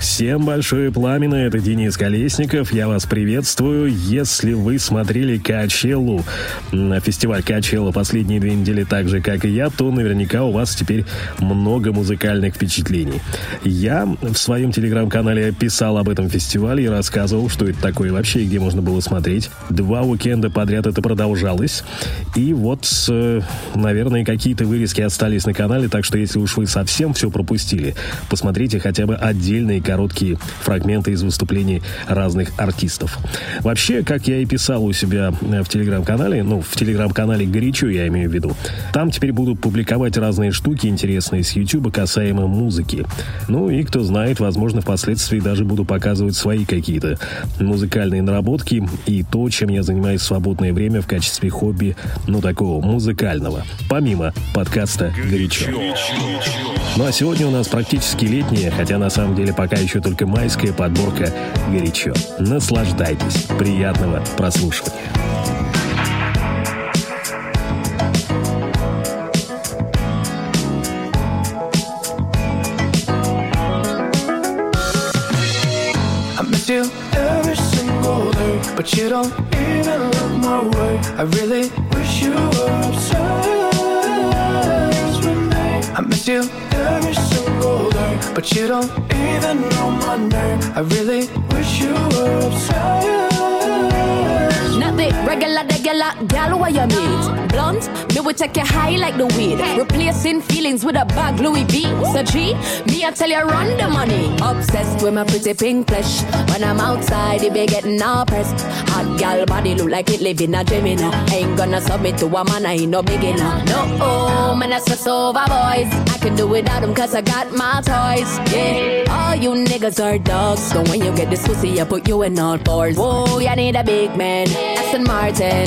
Всем большое пламя, это Денис Колесников, я вас приветствую. Если вы смотрели Качеллу, фестиваль Качелла последние две недели так же, как и я, то наверняка у вас теперь много музыкальных впечатлений. Я в своем телеграм-канале писал об этом фестивале и рассказывал, что это такое вообще, где можно было смотреть. Два уикенда подряд это продолжалось. И вот, наверное, какие-то вырезки остались на канале, так что если уж вы совсем все пропустили, посмотрите хотя бы отдельные короткие фрагменты из выступлений разных артистов. Вообще, как я и писал у себя э, в телеграм-канале, ну, в телеграм-канале «Горячо» я имею в виду, там теперь буду публиковать разные штуки интересные с YouTube касаемо музыки. Ну и, кто знает, возможно, впоследствии даже буду показывать свои какие-то музыкальные наработки и то, чем я занимаюсь в свободное время в качестве хобби, ну, такого музыкального, помимо подкаста «Горячо». Ну а сегодня у нас практически летнее, хотя на самом деле пока еще только майская подборка «Горячо». Наслаждайтесь. Приятного прослушивания. you every single day, but you don't even look my way. I really wish you were obsessed with me. I miss you every but you don't even know my name. I really wish you were obsessed. Nothing regular, regular, gal, what you meet? Blunt, me will take you high like the weed. Replacing feelings with a bag Louis V. So G, me I tell you run the money. Obsessed with my pretty pink flesh. When I'm outside, it be getting all pressed. Hot gal body look like it live in a dream, you know. Ain't gonna submit to a man, I ain't no beginner. No, oh, man, that's just over boys. I can do without them cause I got my toys. Yeah, all you niggas are dogs. So when you get this pussy, I put you in all fours. Whoa, you need a big man. Aston Martin,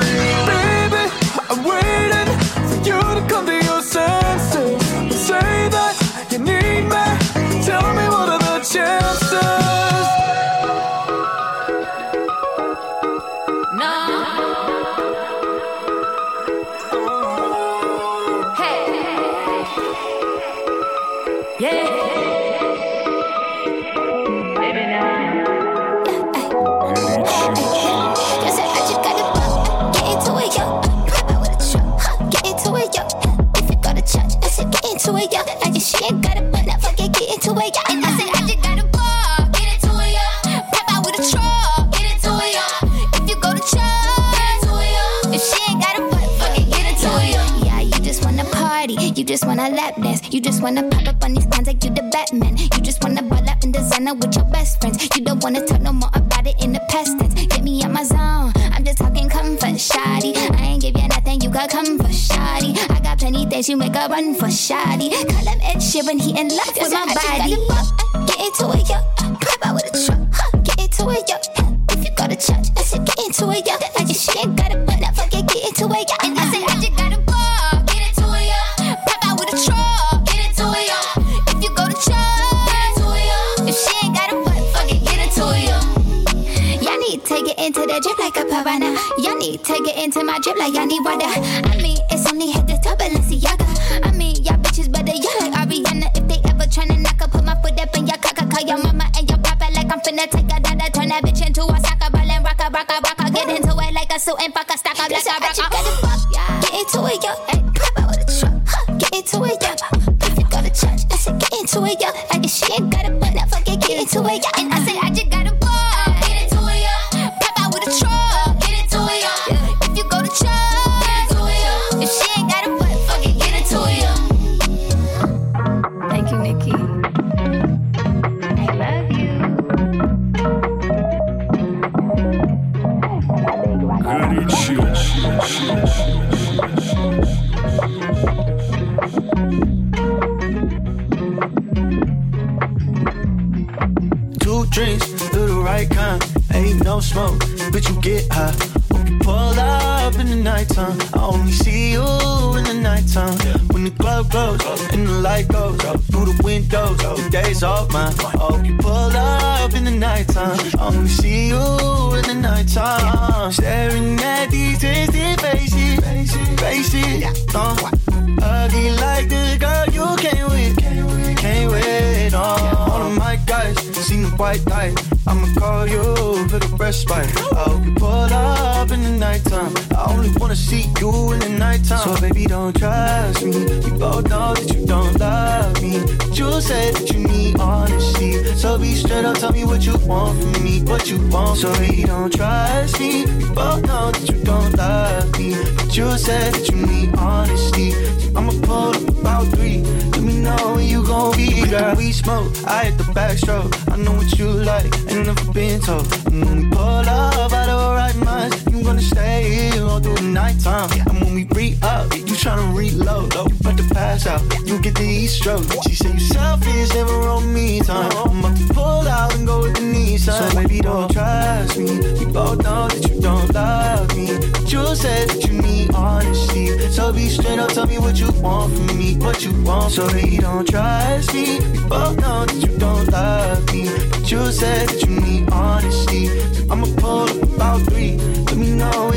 Just wanna pop up on these cons like you the Batman. You just wanna ball out in designer with your best friends. You don't wanna talk no more about it in the past tense. Get me out my zone. I'm just talking comfort, shoddy. I ain't give you nothing, you got comfort, shoddy. I got plenty things you make a run for, shoddy. Call him Ed Sheeran, he in love with my body. Into my want from me. What you want. So baby, don't trust me. We both know that you don't love me. But you said that you need honesty. So I'ma pull up about three. Let me know when you gon' be girl. We smoke, I hit the backstroke. I know what you like, ain't never been told. And when we pull up of our right minds, you gonna stay here all through the nighttime. And when we re up, you tryna reload. Oh, you about to pass out, you get the heat stroke. She say you selfish, never on me time. Uh-huh. I'm about to pull out and go with the Nissan. So baby, don't uh-huh. trust me. We both know that you don't love me. But you said that you need honesty. So be straight up, tell me what you want from me, what you want. So baby, don't trust me. We both know that you don't love me. But you said that you need honesty. So I'ma pull up about three. Let me know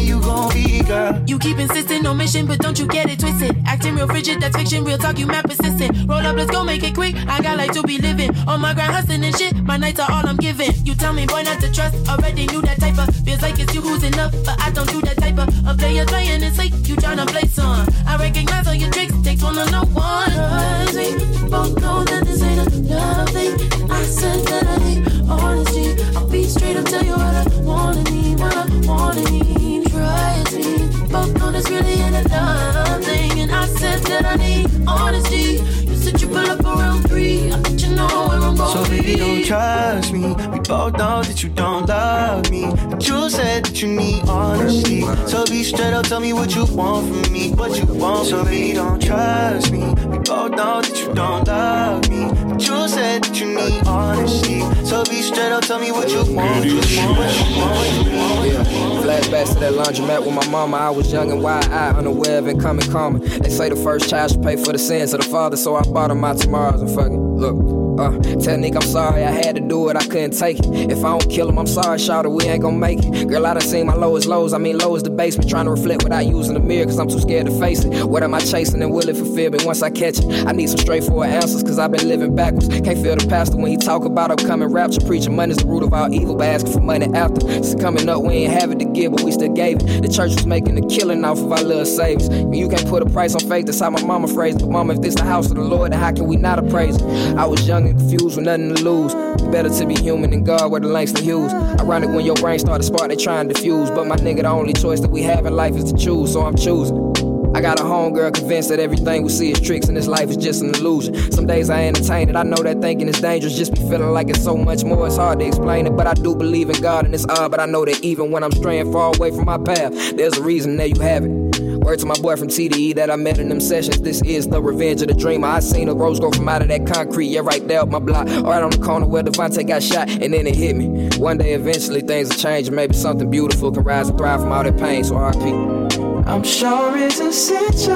girl. You keep insisting on mission, but don't you get it twisted. Acting real frigid, that's fiction. Real talk, you mad persistent. Roll up, let's go make it quick. I got life to be living on my grind, hustling and shit. My nights are all I'm giving. You tell me, boy, not to trust. Already knew that type of feels like it's you who's enough, but I don't do that type of. A player playing it safe. You tryna play some. I recognize all your tricks. Takes one to know one. Trust me, both know that this ain't a love thing. I said that I need honesty. I'll be straight up, tell you what I wanna need, what I wanna need. Me, both know this really ain't a love thing. And I said that I need honesty. You said you pull up around three. I let you know where I'm going. So baby, don't trust me. We both know that you don't love me. But you said that you need honesty. So be straight up, tell me what you want from me, what you want. So baby, don't trust me. We both know that you don't love me. But you said that you need honesty. So be straight up, tell me what you want, what you want, what you want, what you want. What. Flashbacks to that laundromat with my mama. I was young and wide-eyed, unaware of incoming karma. They say the first child should pay for the sins of the father, so I bought him my tomorrows and fuck it. Look. Uh, tell I'm sorry, I had to do it, I couldn't take it. If I don't kill him, I'm sorry, shout we ain't gon' make it. Girl, I done seen my lowest lows, I mean low as the basement, trying to reflect without using the mirror, cause I'm too scared to face it. What am I chasing and will it fulfill me once I catch it? I need some straightforward answers, cause I've been living backwards. Can't feel the pastor when he talk about upcoming rapture, preaching money's the root of all evil, but asking for money after. It's coming up, we ain't have it to give, but we still gave it. The church was making a killing off of our little savings. You can't put a price on faith, that's how my mama phrased it. Mama, if this the house of the Lord, then how can we not appraise it? I was young and confused with nothing to lose. Better to be human than God, where the Langston Hughes. Ironic when your brain start to spark, they try and. But my nigga, the only choice that we have in life is to choose, so I'm choosing. I got a homegirl convinced that everything we see is tricks and this life is just an illusion. Some days I entertain it, I know that thinking is dangerous, just be feeling like it's so much more. It's hard to explain it, but I do believe in God and it's odd. But I know that even when I'm straying far away from my path, there's a reason that you have it. Word to my boy from TDE that I met in them sessions. This is the revenge of the dreamer. I seen a rose grow from out of that concrete, yeah, right there up my block. Right on the corner where Devontae got shot, and then it hit me. One day, eventually, things will change, and maybe something beautiful can rise and thrive from all that pain. So RP. I'm sure it's essential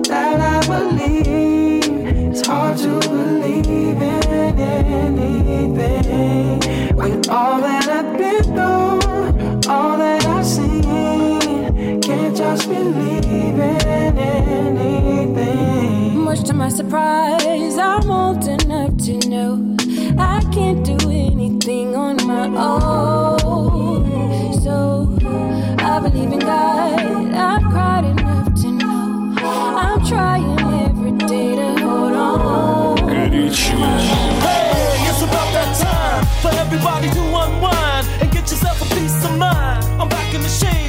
that I believe. It's hard to believe in anything. With all that I've been through, just believe in anything. Much to my surprise, I'm old enough to know I can't do anything on my own. So I believe in God. I've cried enough to know I'm trying every day to hold on. Hey, it's about that time for everybody to unwind and get yourself a peace of mind. I'm back in the shade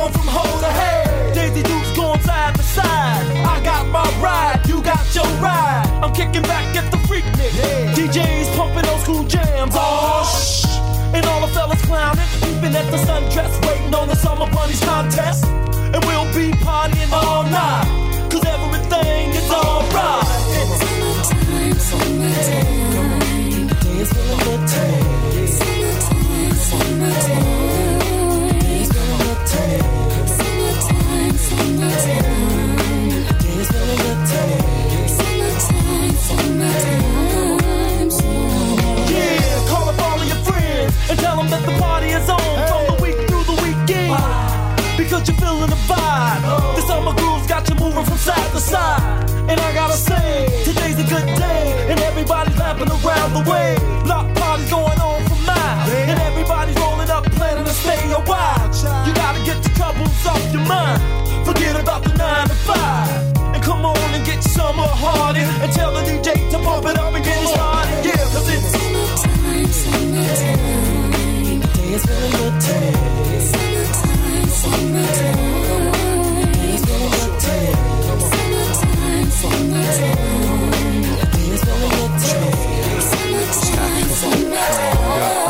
going from hole to head. Daisy Dukes going side to side. I got my ride, you got your ride. I'm kicking back at the freak nick. DJs pumping old school jams. Oh, shh. And all the fellas clowning, peeping at the sundress, waiting on the summer bunnies contest. And we'll be partying all night, cause everything is alright. Summertime, summertime. Days full of good times. Summertime, summertime. Your friends and tell them that the party is on from the week through the weekend. Because you're feeling the vibe. Oh. The summer groove's got you moving from side to side. And I gotta say, today's a good day. And everybody's laughing around the way. Block parties going on for miles. And everybody's rolling up, planning to stay a while. You gotta get the troubles off your mind. Forget about the nine to five. And come on and get summer hardy. And tell the DJ to pump it up and get it started. Yeah, cause it's summertime, summertime. The day is feeling good today. Summertime, summertime. The day is feeling good today. Summertime, summertime. The day is feeling good today. Summertime, summertime.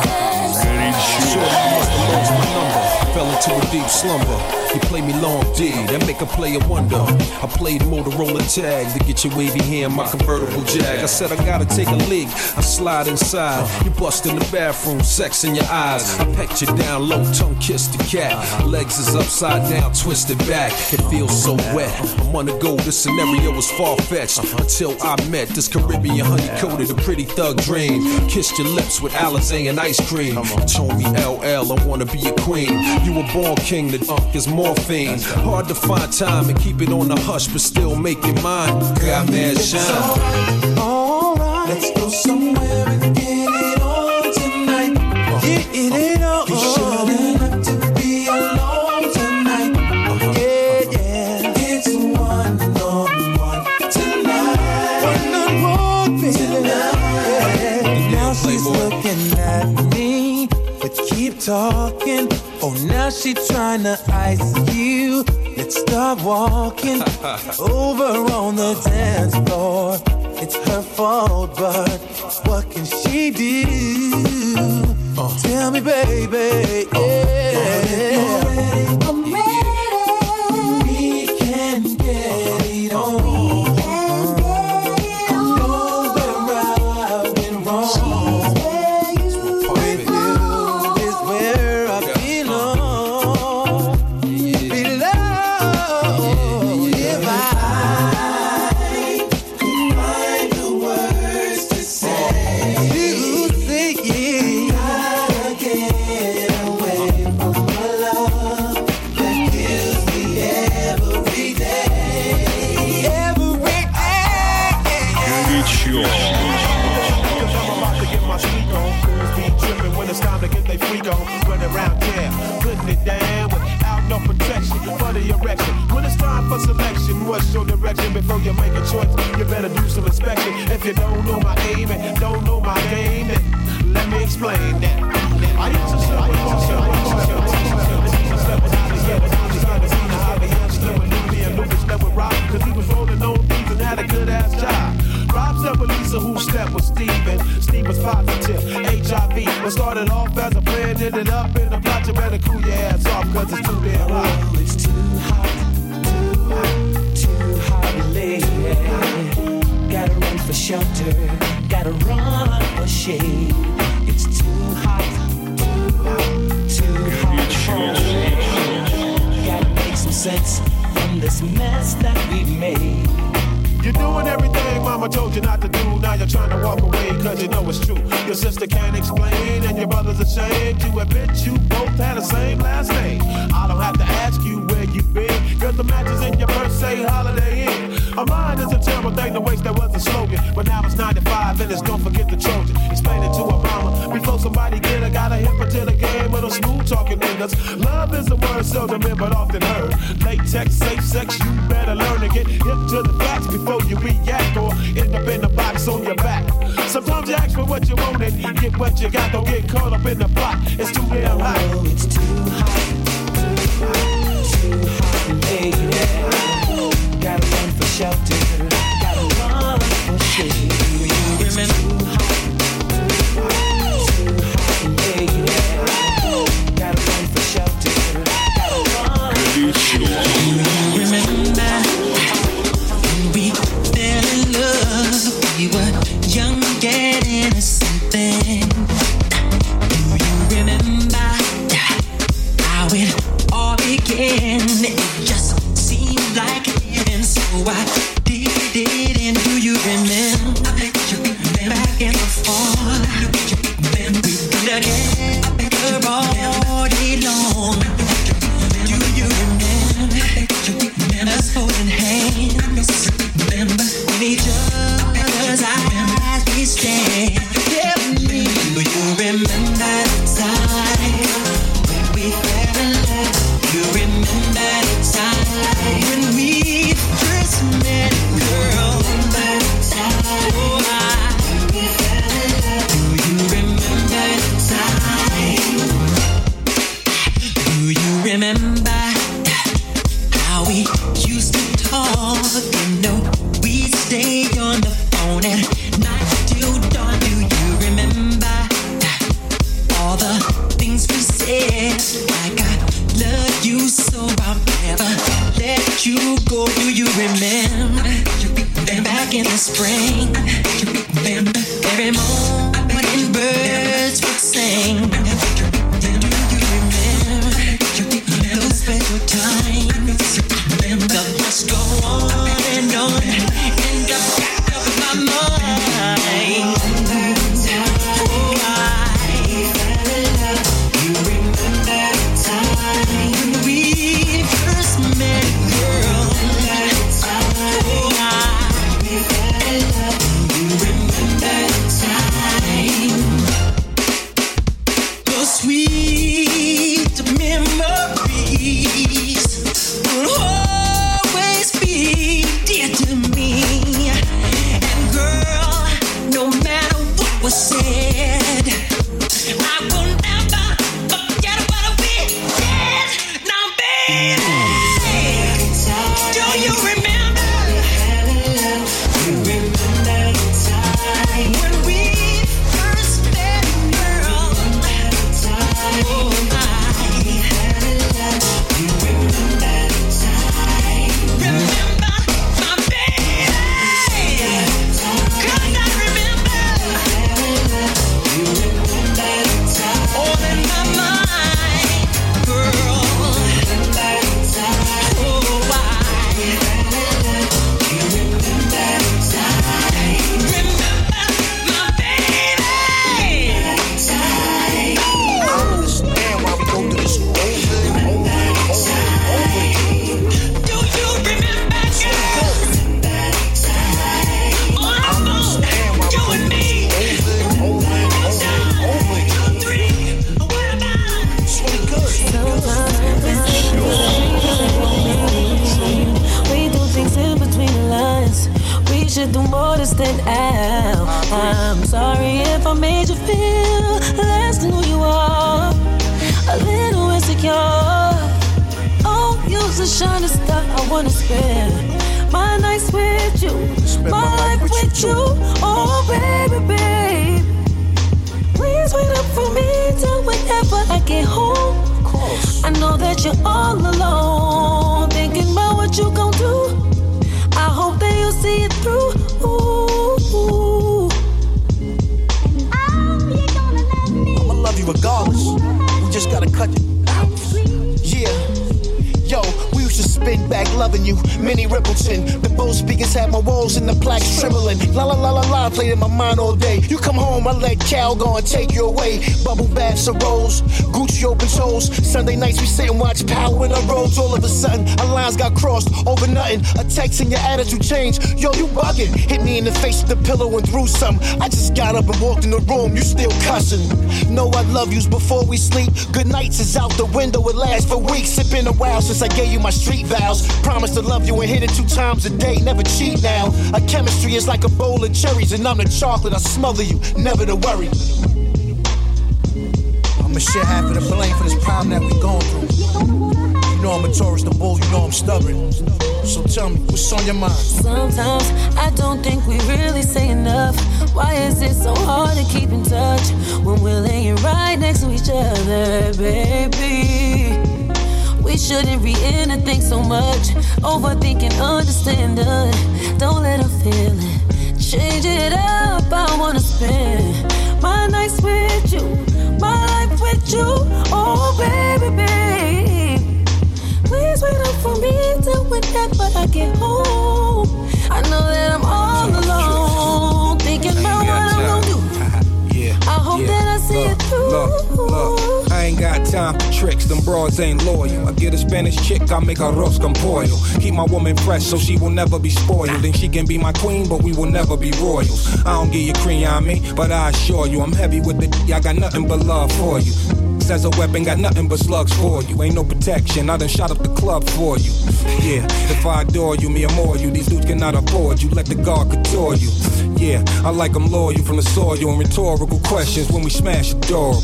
Into a deep slumber. You play me long D, that make a player wonder. I played Motorola tag to get your wavy hair in my convertible jag. I said I gotta take a leak. I slide inside. You bust in the bathroom, sex in your eyes. I pecked you down low, tongue kiss the cat. Legs is upside down, twisted back. It feels so wet. I'm on the go. This scenario was far fetched until I met this Caribbean honey coated, a pretty thug dream. Kissed your lips with Alizé and ice cream. Told me LL, I wanna be a queen. You were born king, the dunk is morphine. Hard to find time and keep it on the hush, but still make it mine. Got mad shine. Alright, let's go somewhere and get it on tonight. Get it uh-huh. on. You uh-huh. shouldn't have to be alone tonight. Uh-huh. Yeah, yeah. It's one on one tonight. One on one, baby. Tonight. Now she's looking at me, but keep talking. Oh, she trying to ice you. Let's start walking over on the dance floor. It's her fault, but what can she do? Oh. Tell me, baby. Oh. Yeah. For selection, what's your direction? Before you make a choice, you better do some inspection. If you don't know my aim and don't know my game, then let me explain that. I used to sleep with myself, I used to sleep with myself. I used to sleep with to sleep with to sleep with Lucas slept with Rob, cause he was had a good ass job. Rob slept with Lisa, who slept with Steven. Steve was positive, HIV. What started off as a plan ended up in a plot. You better cool your ass off, cause it's too damn hot, hot. Gotta run for shelter, gotta run for shade. It's too hot, too hot, for. Gotta make some sense from this mess that we've made. You're doing everything mama told you not to do. Now you're trying to walk away you know it's true. Your sister can't explain and your brother's ashamed to admit you both had the same last name. I don't have to ask you where you've been. Cause the matches in your say holiday inn. A mind is a terrible thing to waste, that was a slogan. But now it's 95 and it's don't forget the Trojan. Explain it to a before somebody get her. Got a hip to the game with a smooth talking niggas. Love is a word seldom in but often heard. Latex, safe sex, you better learn to get hip to the facts before you react or end up in the box on your back. Sometimes you ask for what you want and get what you got. Don't get caught up in the plot. It's too damn hot. Oh, it's too hot, too hot, shelter. got a run for shade. You remember? wanna spend my nights with you, my, my, life with, you. you. Oh, baby, baby. Please wait up for me till whenever I get home. I know that you're all alone, thinking about what you gon' do. I hope that you'll see it through. Ooh. Oh, I'ma love you regardless. We just gotta cut it and the plaques trembling. La la la la la played in my mind all day. You come home, I let Cal go and take you away. Bubble baths of rose, Gucci open toes. Sunday nights we sit and watch Power in the roads. All of a sudden, our lines got crossed over nothing. A text and your attitude changed. Yo, you bugging. Hit me in the face with the pillow and threw some. I just got up and walked in the room. You still cussing. Know I love yous before we sleep. Good nights is out the window. It lasts for weeks. It's been a while since I gave you my street vows. Promise to love you and hit it two times a day. Never cheat now. Our chemistry is like a bowl of cherries, and I'm the chocolate. I smother you. Never to worry. I'ma share half of the blame for this problem that we going through. You know I'm a Taurus, the bull. You know I'm stubborn. So tell me, what's on your mind? Sometimes I don't think we really say enough. Why is it so hard to keep in touch when we're laying right next to each other, baby? We shouldn't read anything so much. Overthinking, understanding. Don't let her feel it. Change it up, I wanna spend my nights with you, my life with you. Oh, baby, babe. Please wait up for me till whenever I get home. Time for tricks. Them broads ain't loyal. I get a Spanish chick, I make her arroz con pollo. Keep my woman fresh so she will never be spoiled. And she can be my queen, but we will never be royals. I don't get your cream on me, but I assure you, I'm heavy with the d- I got nothing but love for you. As a weapon, got nothing but slugs for you. Ain't no protection, I done shot up the club for you. Yeah, if I adore you, me more you. These dudes cannot afford you, let the guard couture you. Yeah, I like them loyal from the soil and rhetorical questions when we smash adorable.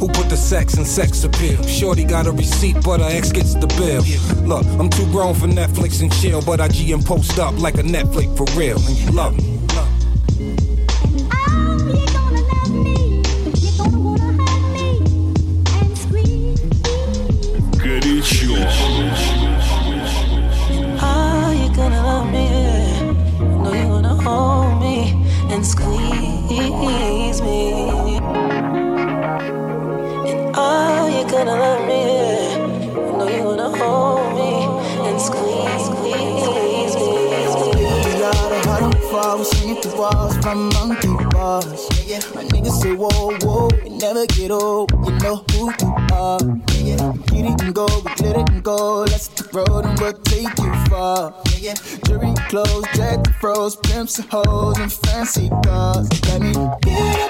Who put the sex in sex appeal? Shorty got a receipt, but her ex gets the bill. Look, I'm too grown for Netflix and chill, but I G and post up like a Netflix for real. And you love me. And squeeze me. And are you gonna love me? Know you wanna hold me and squeeze, squeeze me. We got a hard fall, we singing through walls from monkey bars. Yeah. My niggas say whoa, whoa, we never get old. You know who you are. Yeah, yeah. Get it and go, we it and go. Let's the road and we'll take you far. Yeah. Jury clothes, the froze, pimps and hoes and fancy cars. Let me get up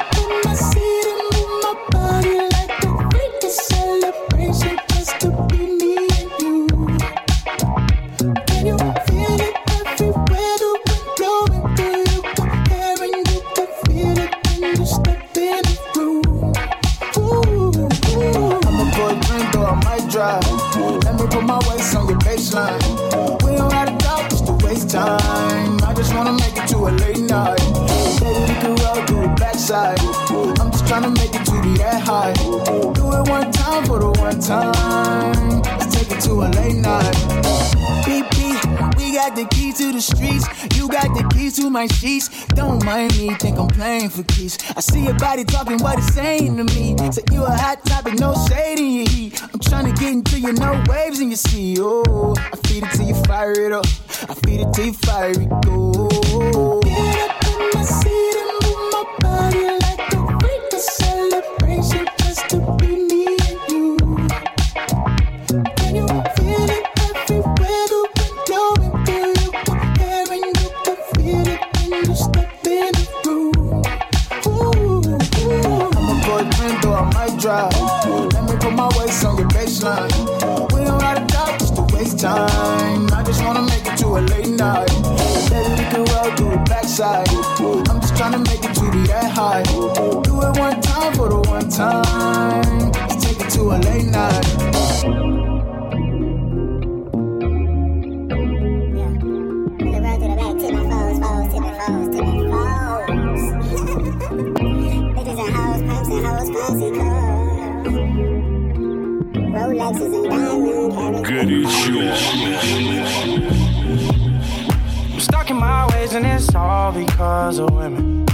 my sheets. Don't mind me, think I'm playing for keys. I see your body talking what it's saying to me. Say you a hot topic, no shade in your heat. I'm trying to get into your no waves in your sea. Oh, I feed it till you fire it up. I feed it till you fire it go. Get up in my seat Горячо. I'm stuck in my ways and it's all because of women.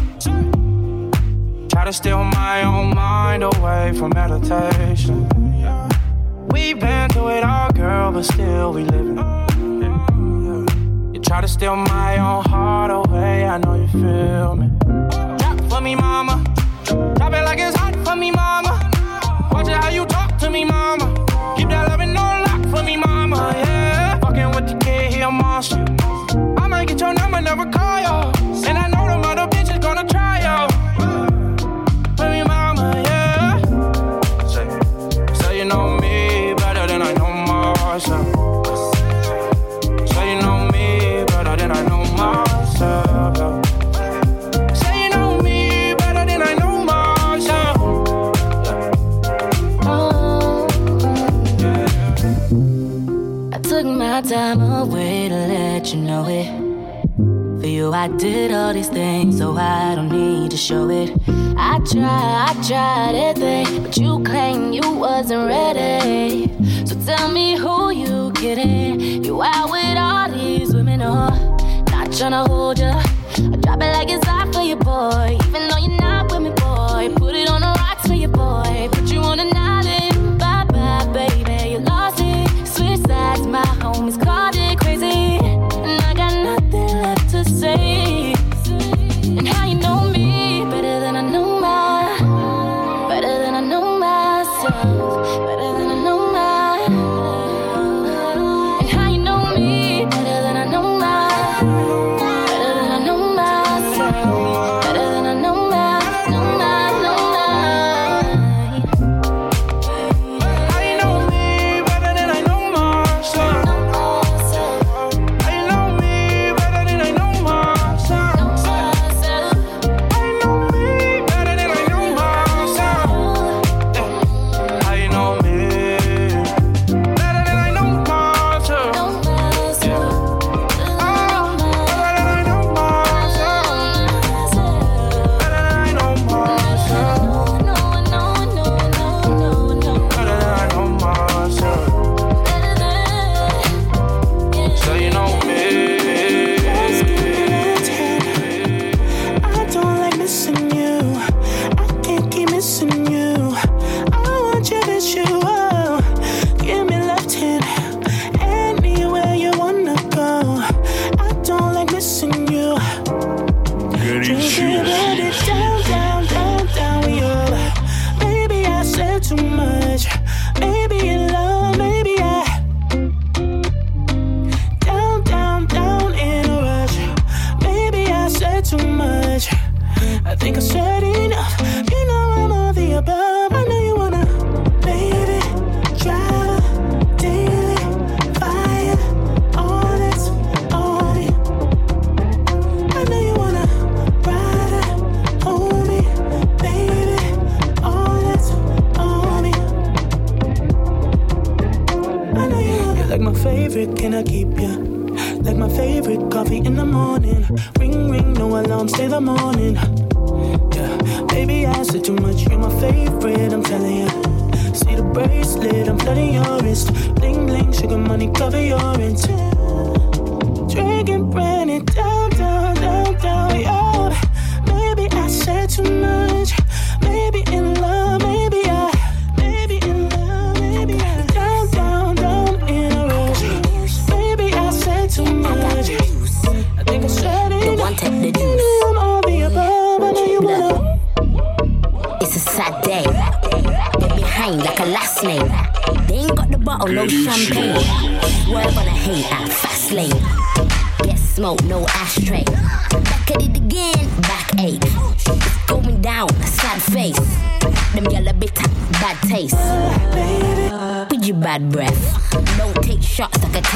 Try to steal my own mind away from meditation. We've been through it all, girl, but still we living. You try to steal my own heart away, I know you feel me. Drop for me, mama. Drop it like it's hot for me, mama. Watch it how you talk to me, mama. Number, did all these things, so I don't need to show it. I tried, I tried everything, but you claim you wasn't ready. So tell me who you kidding? You out with all these women, or not tryna hold ya.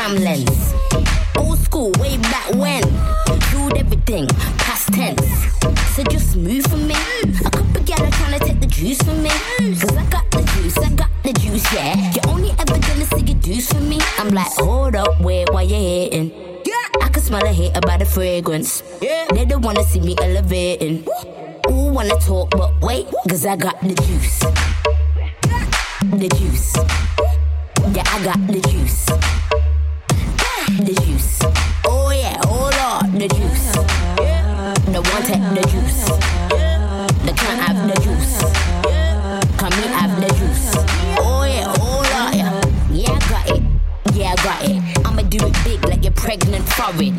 Shots cam lens. Old school, way back when. Doed everything, past tense. So just move for me. A couple gal are trying to take the juice from me. Cause I got the juice, I got the juice, yeah. You're only ever gonna see your juice from me. I'm like, hold up, wait, why you hating? I can smell a hate about the fragrance. Yeah. They don't wanna see me elevating. Ooh, wanna talk, but wait, cause I got the juice. Take the can't have the juice. Come me have the juice. Oh yeah, oh, hold on, yeah. Yeah, I got it. Yeah, I got it. I'ma do it big like you're pregnant for it.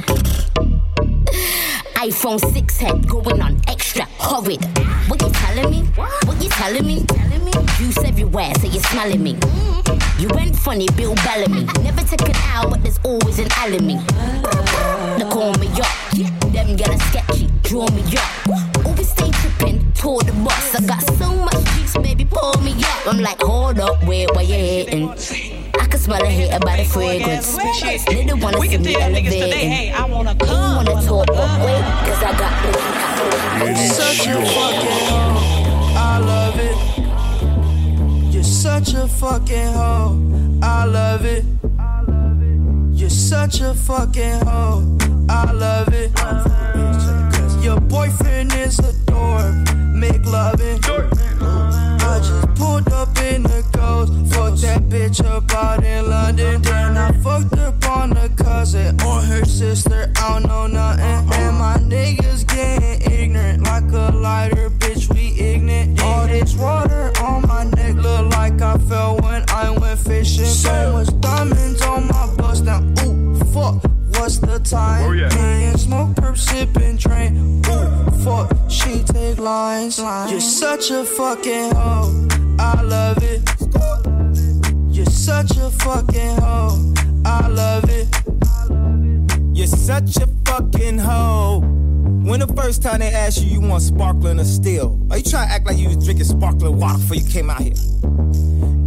iPhone 6 head going on extra horrid. What you telling me? What you telling me? Telling me? Juice everywhere, so you're smelling me. You went funny, Bill Bellamy. Never took an L, but there's always an me. They call me up. Them get a sketchy, draw me up. Always stay tripping, toward the bus. I got so much juice, baby, pull me up. I'm like, hold up, wait, why you hating? I can smell a hate about the fragrance. They don't wanna see me elevating. I wanna come. wanna talk, but wait, cause I got the Such a fucking hoe. I love it. You're such a fucking hoe. I love it. You're such a fucking hoe. I love it. Your boyfriend is a dork, make loving. I just pulled up in the ghost, fuck that bitch up out in London. Then I fucked up on a cousin or her sister, I don't know nothing. And my niggas getting ignorant like a lighter, bitch, we ignorant. All this water on my neck look like I fell when I went fishing. So much diamonds on my bust now, ooh. What's the time? Oh, yeah. Me and smoke, perp, sipping, train. Ooh, fuck, she take lines. You're such a fucking hoe. I love it. You're such a fucking hoe. I love it. You're such a fucking hoe. When the first time they asked you, you want sparkling or still? Are you trying to act like you was drinking sparkling water before you came out here?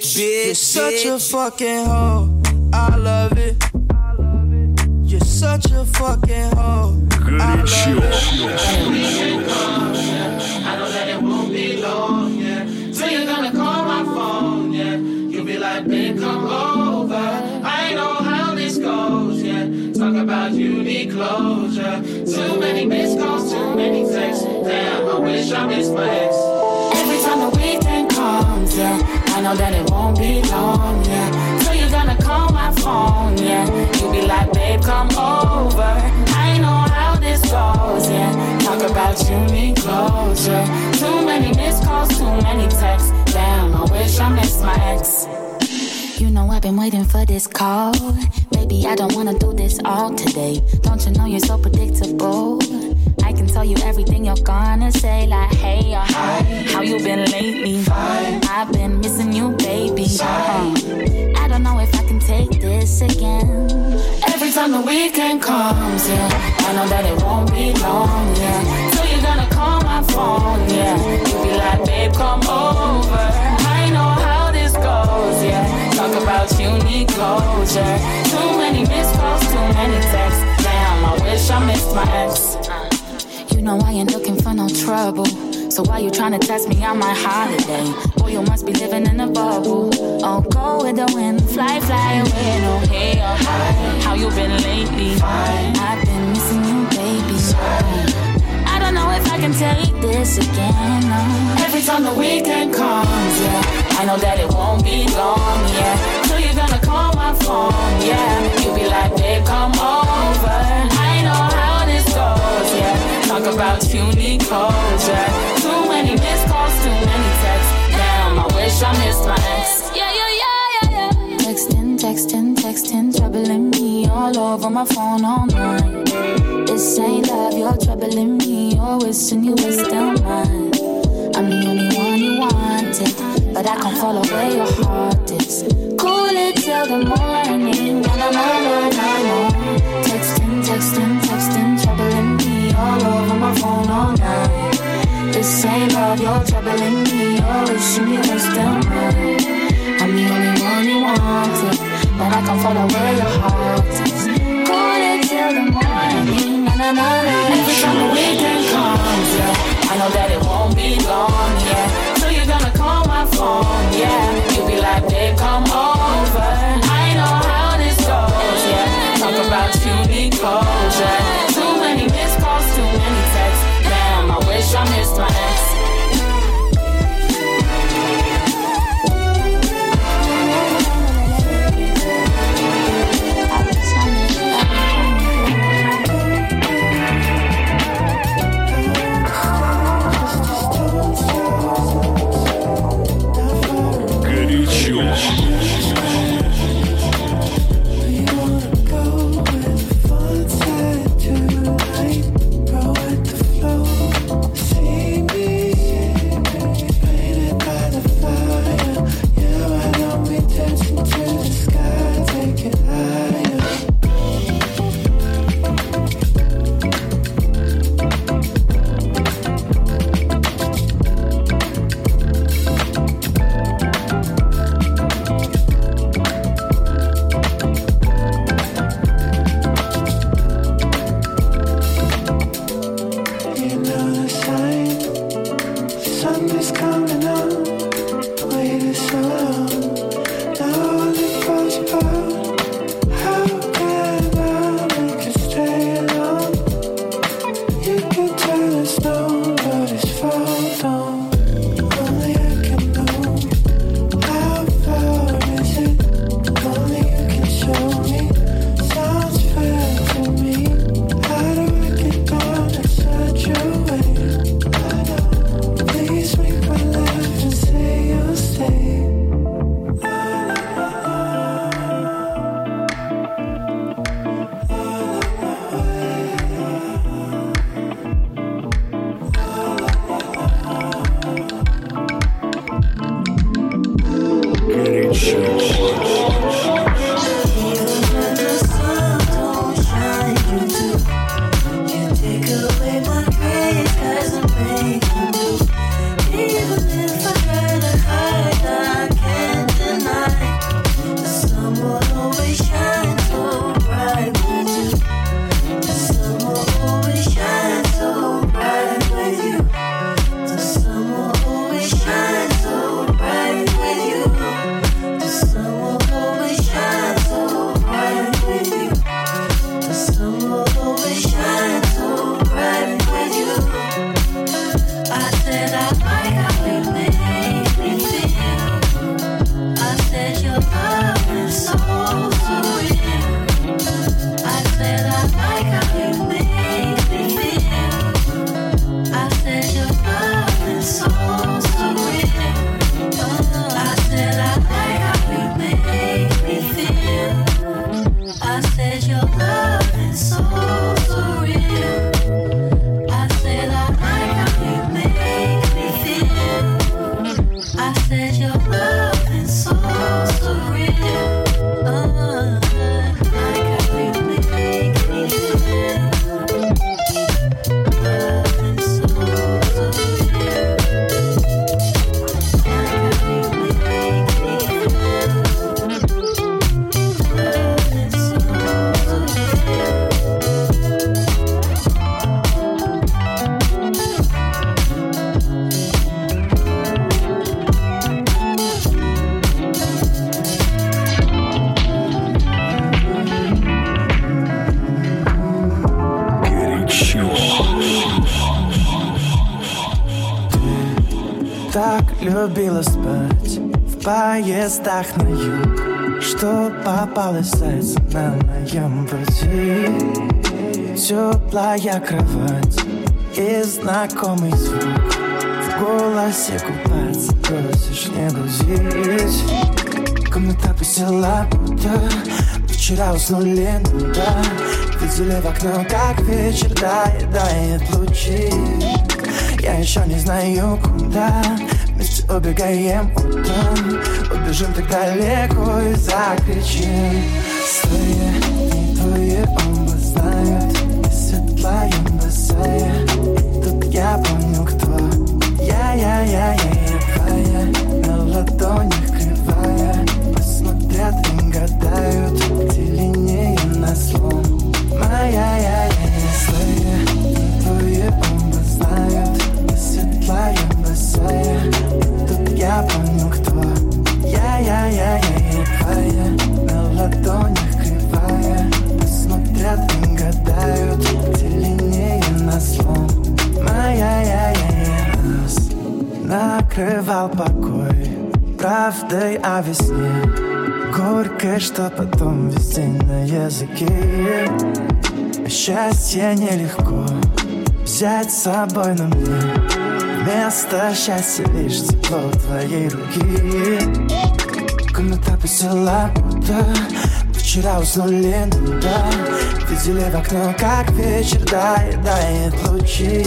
bitch. You're such a fucking hoe. I love it. You're such a fucking hoe. Good I love you. it. I know that it won't be long, yeah. Till you're gonna call my phone, yeah. You'll be like, babe, come over. I know how this goes, yeah. Talk about you need closure. Too many missed calls, too many texts. Damn, I wish I missed my. head. Know that it won't be long, yeah. So you're gonna call my phone, yeah. You be like, babe, come over. I know how this goes, yeah. Talk about you need closure. Too many missed calls, too many texts. Damn, I wish I missed my ex. You know I've been waiting for this call. Baby, I don't wanna do this all today. Don't you know you're so predictable? I can tell you everything you're gonna say, like hey or hi. How you been lately? Fine. I've been missing you, baby. Uh-huh. I don't know if I can take this again. Every time the weekend comes, yeah, I know that it won't be long, yeah. So you're gonna call my phone, yeah. You be like, babe, come over. Talk about you need closure. Too many missed calls, too many texts. Damn, I wish I missed my ex. You know I ain't looking for no trouble. So why you tryna test me on my holiday? Boy, you must be living in a bubble. Oh, go with the wind, fly, fly away. No, hey, or hi. How you been lately? Fine. I've been missing you, baby. I can take this again. No. Every time the weekend comes, yeah, I know that it won't be long, yeah. So you're gonna call my phone, yeah. You'll be like, babe, come over. I know how this goes, yeah. Talk about need closure. Too many missed calls, too many texts. Damn, I wish I missed my ex. Yeah, yeah. Texting, texting, texting, troubling me all over my phone all night. This ain't love, you're troubling me. You're wishing you were still mine. I'm the only one you wanted, but I can't follow where your heart is. Cool it till the morning, na na na na na na. Texting, texting, texting, troubling me all over my phone all night. This ain't love, you're troubling me. You're wishing you were still mine. Wanted, but I can't follow where your heart is. Cool it till the morning, na na na na. Every time the weekend comes, yeah, I know that it won't be long, yeah. So you're gonna call my phone, yeah. You'll be like, babe, come over. любила спать в поездах на юг Что попалось зайцем на моем пути. Теплая кровать и знакомый звук. В голосе купаться просишь не грузить. Комната посела будто Вчера уснули, ну да. Видели в окно, как вечер доедает лучи. Я еще не знаю, куда убегаем утром Убежим так далеко и закричим Свои, не твои, он Крывал покой Правдой о весне. Горькой, что потом везде на языке. А счастье нелегко взять с собой, на мне. Вместо счастья лишь тепло твоей руки. Комната посела будто Вчера уснули, ну да Видели в окно, как вечер доедает лучи.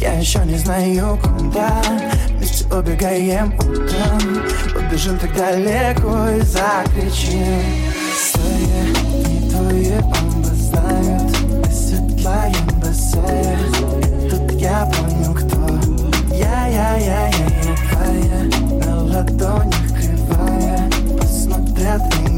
Я еще не знаю, куда убегаем утром. Убежим так далеко и закричим. Свои и твои оба знают. Ты светлая босая Тут я понял, кто Я, я, я, я, я, твоя На ладонях кривая. Посмотрят меня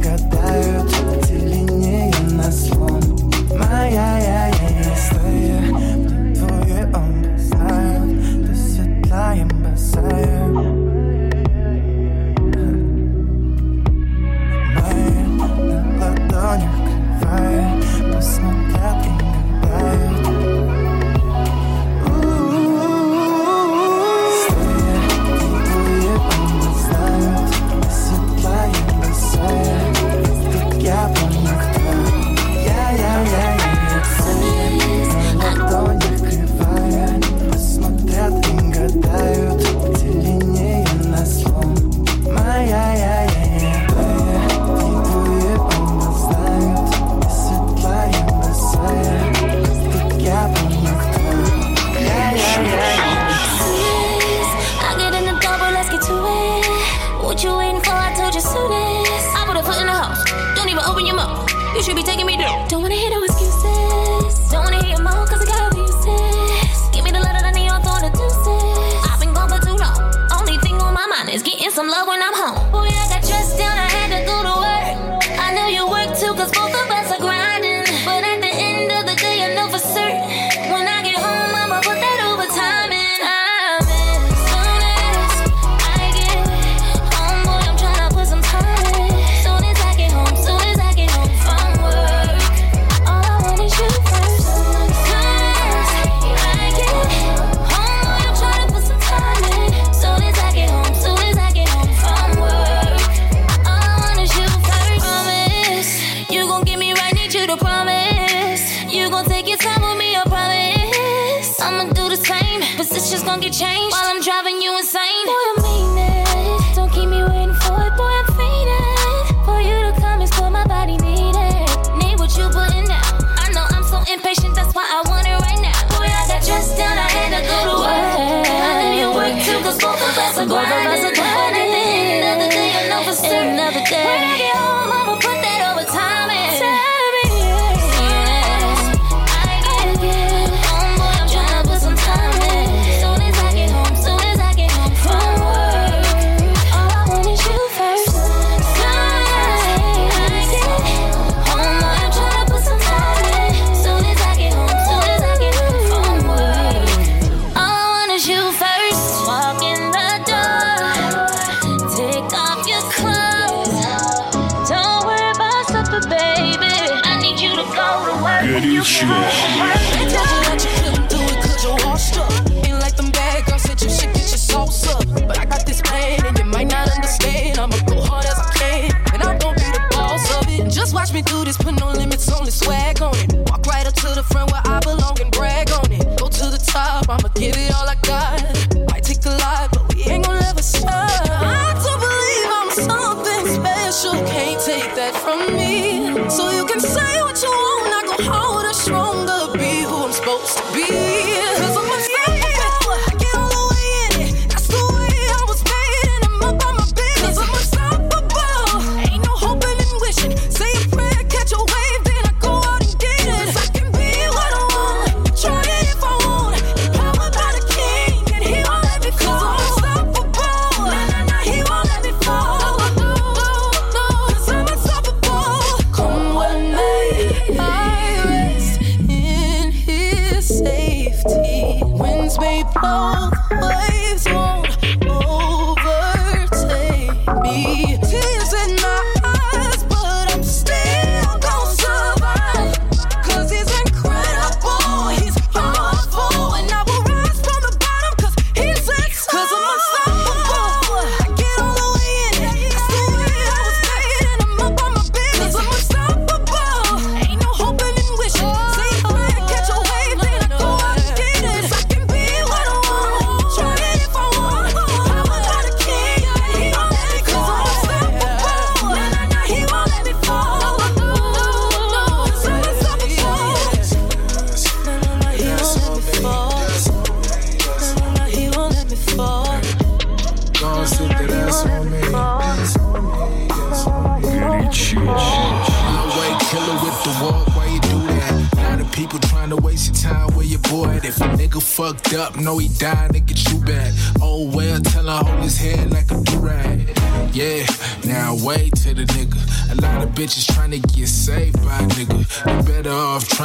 Sure.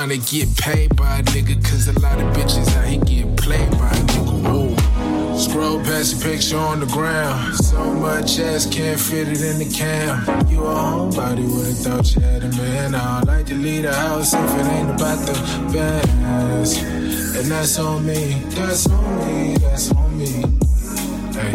Trying to get paid by a nigga, cause a lot of bitches out here get played by a nigga. Whoa. Scroll past the picture on the ground. So much ass can't fit it in the cam. You a homebody would've thought you had a man. I like to leave the house if it ain't about the bands. And that's on me, that's on me, that's on me. Hey,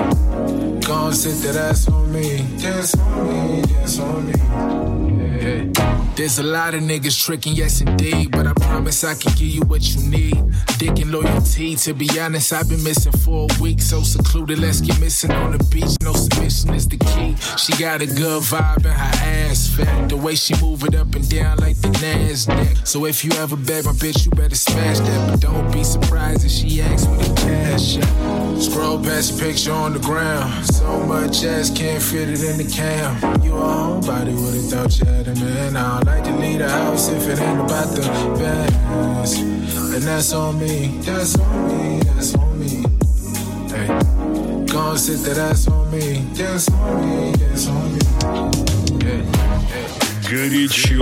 go and sit that ass on me, that's on me, that's on me. Hey. There's a lot of niggas tricking, yes indeed, but I promise I can give you what you need. Dick and loyalty, to be honest, I've been missing for a week, so secluded. Let's get missing on the beach. No submission is the key. She got a good vibe and her ass fat. The way she move it up and down like the Nasdaq. So if you ever beg my bitch, you better smash that. But don't be surprised if she asks for the cash. Yeah. Scroll past the picture on the ground. So much ass can't fit it in the cam. You a homebody would've thought you had a man. I don't like to leave the house if it ain't about the bands. And that's on me, that's on me, that's on me. Hey, go and sit that ass on me, that's on me, that's on me. Hey, hey. Горячо.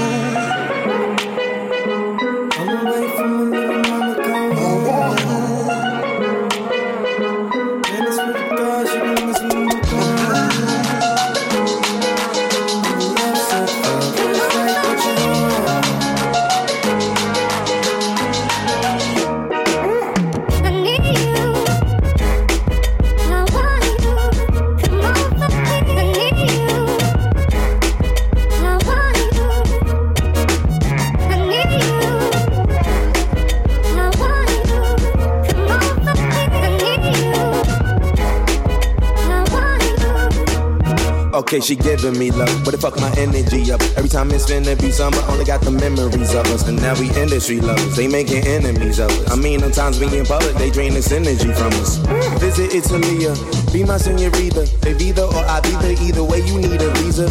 Okay, she giving me love, but it fuck my energy up. Every time it's finna be summer, only got the memories of us. And now we industry lovers, they making enemies of us. I mean, sometimes we in public, they drain this energy from us. Visit Italia, be my senorita. They either or I be there, either way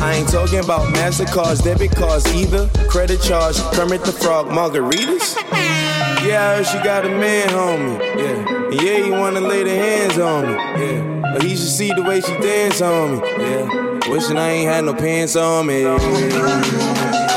I ain't talking about MasterCards, debit cards either. Credit charge, Kermit the Frog, margaritas. Yeah, I heard she got a man, homie. Yeah, yeah, he wanna lay the hands on me. Yeah, but he should see the way she dance on me. Yeah. Wishing I ain't had no pants on me. down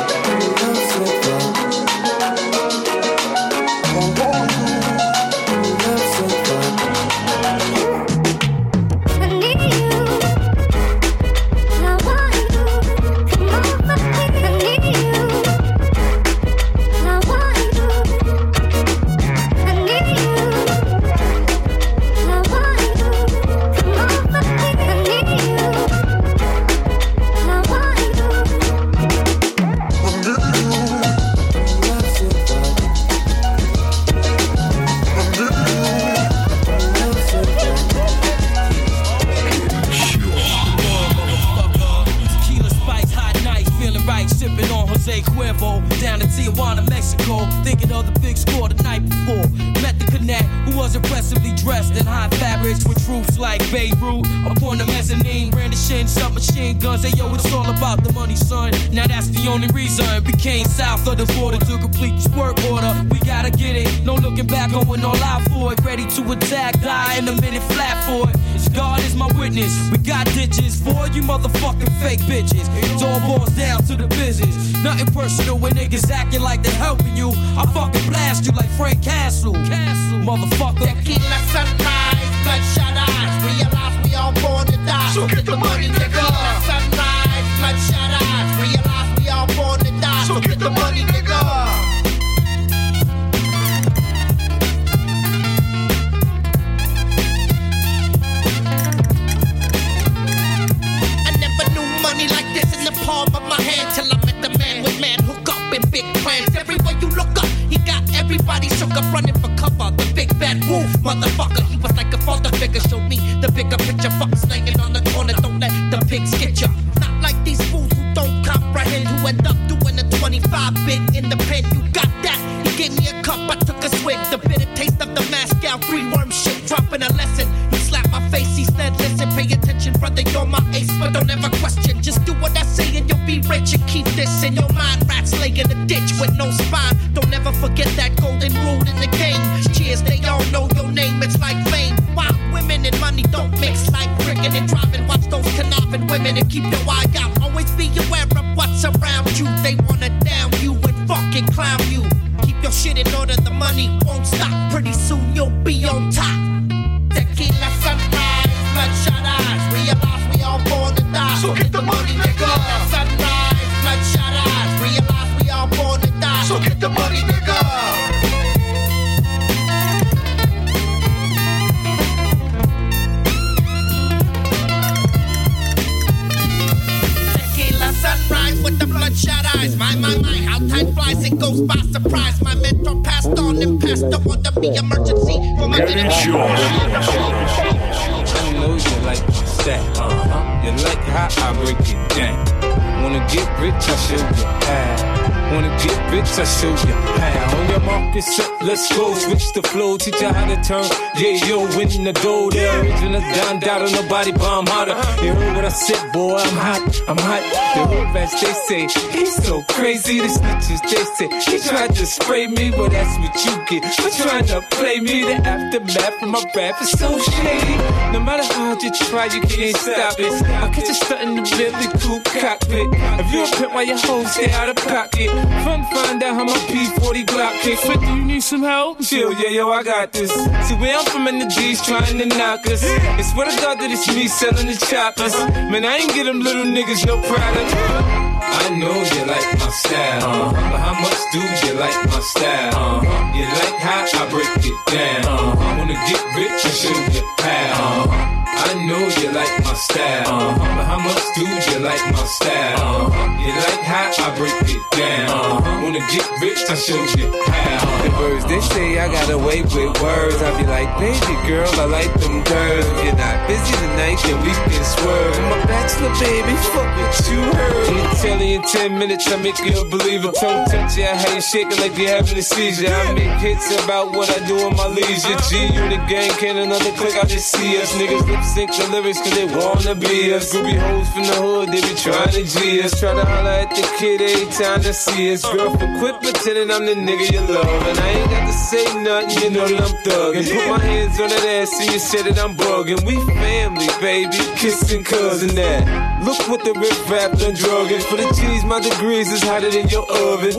I break it down. Wanna get rich, I show you how. Wanna get rich, I show you how. On your mark, get set, let's go. Switch the flow, teach you how to turn. Yeah, yo, winning the dough. The original down, doubt nobody bomb harder. You heard what I said, boy, I'm hot, I'm hot. The whole rats, they say, he's so crazy. The snitches, they say, he tried to spray me, but that's what you get. For trying to play me, the aftermath from my rap is so shady. No matter how hard you try, you can't stop it. I catch a you stunting the Bentley coupe cockpit. If you a pimp, why your hoes stay out of pocket? Fun find out how my P40 Glock kicks. 50, you need some help? Chill, yeah, yo, I got this. See, where I'm from in the G's trying to knock us. It's swear to God that it's me selling the choppers. Man, I ain't get them little niggas no product. I know you like my style, but how much do you like my style? You like how I break it down. I wanna get rich and show you how. I know you like my style, but how much do you like my style? Uh-huh. You like how I break it down. Uh-huh. Wanna get rich? I show you how. The birds they say I got away with words. I be like, baby girl, I like them curves. If you're not busy tonight, then we can swerve. A bachelor, baby, fuck what you heard. I'm gonna tell you in ten minutes, I make you a believer. Tongue touch you, how you shaking like you're having a seizure. I make hits about what I do in my leisure. G unit gang, can another click? I just see us niggas sync the lyrics cause they wanna be us. Groupie hoes from the hood, they be trying to G us. Try to holler at the kid every time they see us. Girlfriend, quit pretending I'm the nigga you love. And I ain't got to say nothing, you know that I'm thugging. Put my hands on that ass and you said that I'm bugging. We family, baby, kissing cousin that. Look what the rip rap done drugging. For the cheese, my degrees is hotter than your oven.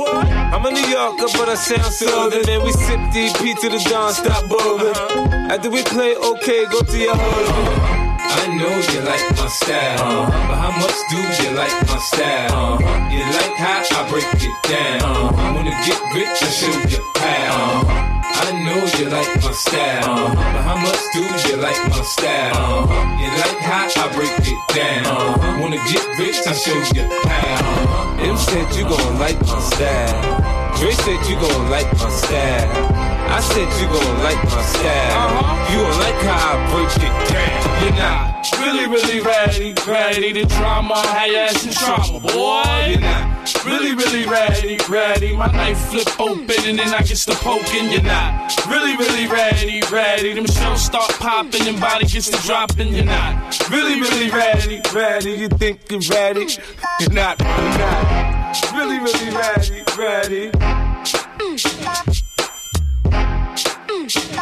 I'm a New Yorker, but I sound southern. And we sip DP to the dawn, stop bugging. Uh-huh. After we play, okay, go to your husband. I know you like my style, but how much do you like my style? You like how I break it down. Wanna get rich and show you how. I know you like my style, but how much do you like my style? You like how I break it down. Wanna get rich and show you how. M said you gon' like my style. Dre said you gon' like my style. I said you gon' like my style. Uh-huh. You gon' like how I break it down. You're not Really, really ready, ready to drama, have your ass in trauma, boy. You're not really, really ready, ready. My knife flip open and then I get to poking. You're not really, really ready, ready. Them shows start popping and body gets to dropping. You're not really, really ready, ready. You think you're ready? You're not, you're not really, really ready, ready. Bitch, you